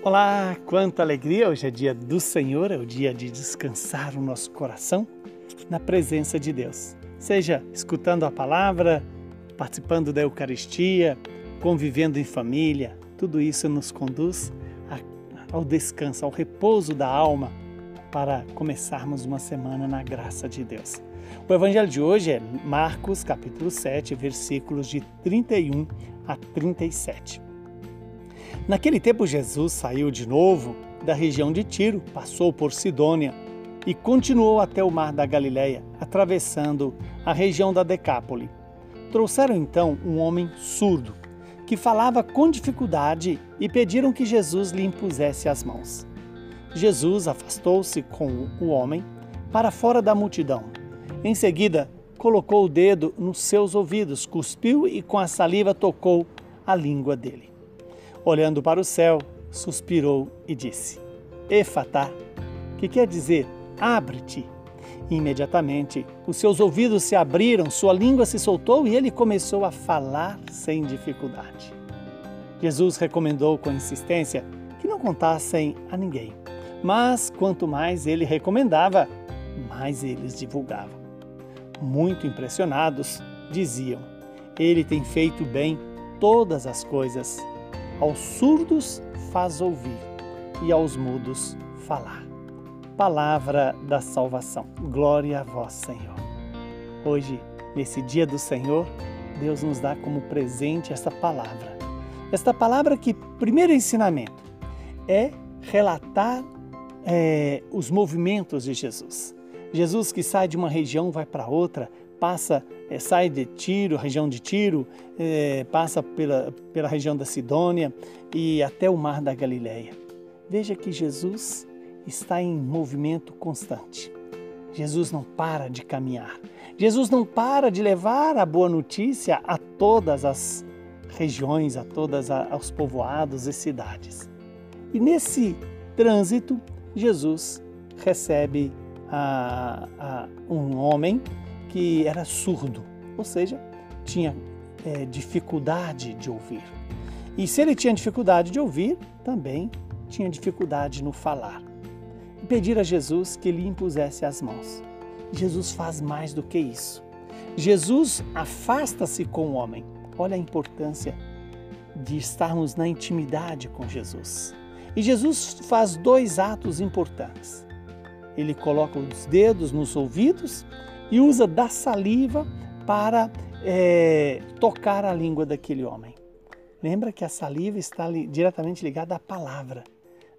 Olá, quanta alegria! Hoje é dia do Senhor, é o dia de descansar o nosso coração na presença de Deus. Seja escutando a palavra, participando da Eucaristia, convivendo em família, tudo isso nos conduz ao descanso, ao repouso da alma para começarmos uma semana na graça de Deus. O evangelho de hoje é Marcos, capítulo 7, versículos de 31 a 37. Naquele tempo, Jesus saiu de novo da região de Tiro, passou por Sidônia e continuou até o mar da Galileia, atravessando a região da Decápole. Trouxeram então um homem surdo, que falava com dificuldade, e pediram que Jesus lhe impusesse as mãos. Jesus afastou-se com o homem para fora da multidão. Em seguida, colocou o dedo nos seus ouvidos, cuspiu e com a saliva tocou a língua dele. Olhando para o céu, suspirou e disse: Efatá, que quer dizer abre-te. Imediatamente, os seus ouvidos se abriram, sua língua se soltou e ele começou a falar sem dificuldade. Jesus recomendou com insistência que não contassem a ninguém, mas quanto mais ele recomendava, mais eles divulgavam. Muito impressionados, diziam: Ele tem feito bem todas as coisas aos surdos faz ouvir e aos mudos falar. Palavra da salvação. Glória a vós, Senhor. Hoje, nesse dia do Senhor, Deus nos dá como presente esta palavra. Esta palavra que, primeiro ensinamento, é relatar é, os movimentos de Jesus. Jesus que sai de uma região vai para outra, passa, é, sai de Tiro, região de Tiro, é, passa pela, pela região da Sidônia e até o mar da Galileia. Veja que Jesus está em movimento constante. Jesus não para de caminhar. Jesus não para de levar a boa notícia a todas as regiões, a todas os povoados e cidades. E nesse trânsito, Jesus recebe a, a um homem que era surdo, ou seja, tinha é, dificuldade de ouvir. E se ele tinha dificuldade de ouvir, também tinha dificuldade no falar. E pedir a Jesus que lhe impusesse as mãos. Jesus faz mais do que isso. Jesus afasta-se com o homem. Olha a importância de estarmos na intimidade com Jesus. E Jesus faz dois atos importantes. Ele coloca os dedos nos ouvidos e usa da saliva para é, tocar a língua daquele homem. Lembra que a saliva está li, diretamente ligada à palavra,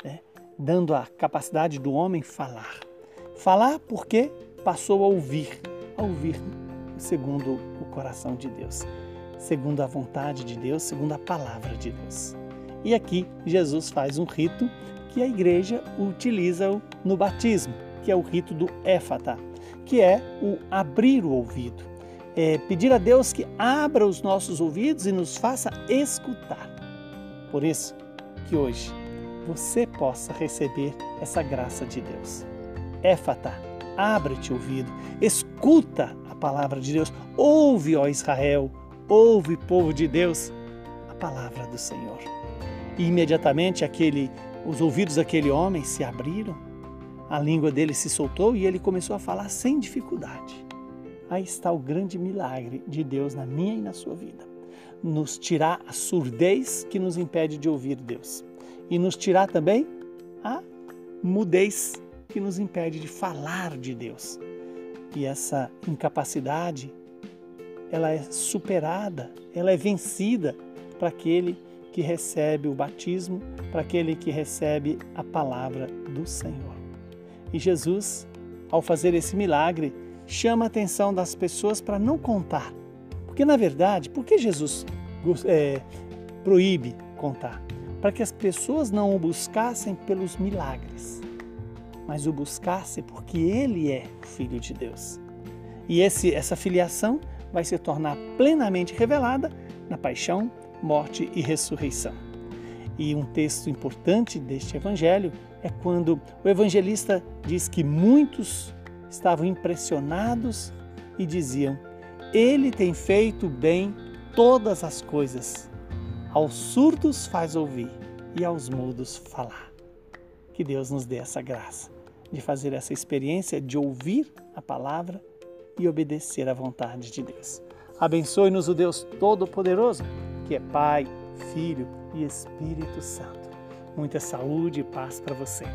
né? dando a capacidade do homem falar. Falar porque passou a ouvir, a ouvir segundo o coração de Deus, segundo a vontade de Deus, segundo a palavra de Deus. E aqui Jesus faz um rito que a igreja utiliza no batismo, que é o rito do éfata que é o abrir o ouvido. É pedir a Deus que abra os nossos ouvidos e nos faça escutar. Por isso, que hoje você possa receber essa graça de Deus. Éfata, abre-te ouvido, escuta a palavra de Deus, ouve, ó Israel, ouve, povo de Deus, a palavra do Senhor. E imediatamente aquele, os ouvidos daquele homem se abriram a língua dele se soltou e ele começou a falar sem dificuldade. Aí está o grande milagre de Deus na minha e na sua vida. Nos tirar a surdez que nos impede de ouvir Deus. E nos tirar também a mudez que nos impede de falar de Deus. E essa incapacidade, ela é superada, ela é vencida para aquele que recebe o batismo, para aquele que recebe a palavra do Senhor. E Jesus, ao fazer esse milagre, chama a atenção das pessoas para não contar. Porque, na verdade, por que Jesus é, proíbe contar? Para que as pessoas não o buscassem pelos milagres, mas o buscassem porque Ele é Filho de Deus. E esse, essa filiação vai se tornar plenamente revelada na paixão, morte e ressurreição. E um texto importante deste evangelho é quando o evangelista diz que muitos estavam impressionados e diziam: Ele tem feito bem todas as coisas. Aos surdos faz ouvir e aos mudos falar. Que Deus nos dê essa graça de fazer essa experiência de ouvir a palavra e obedecer à vontade de Deus. Abençoe-nos o Deus Todo-Poderoso, que é Pai, Filho e Espírito Santo. Muita saúde e paz para você.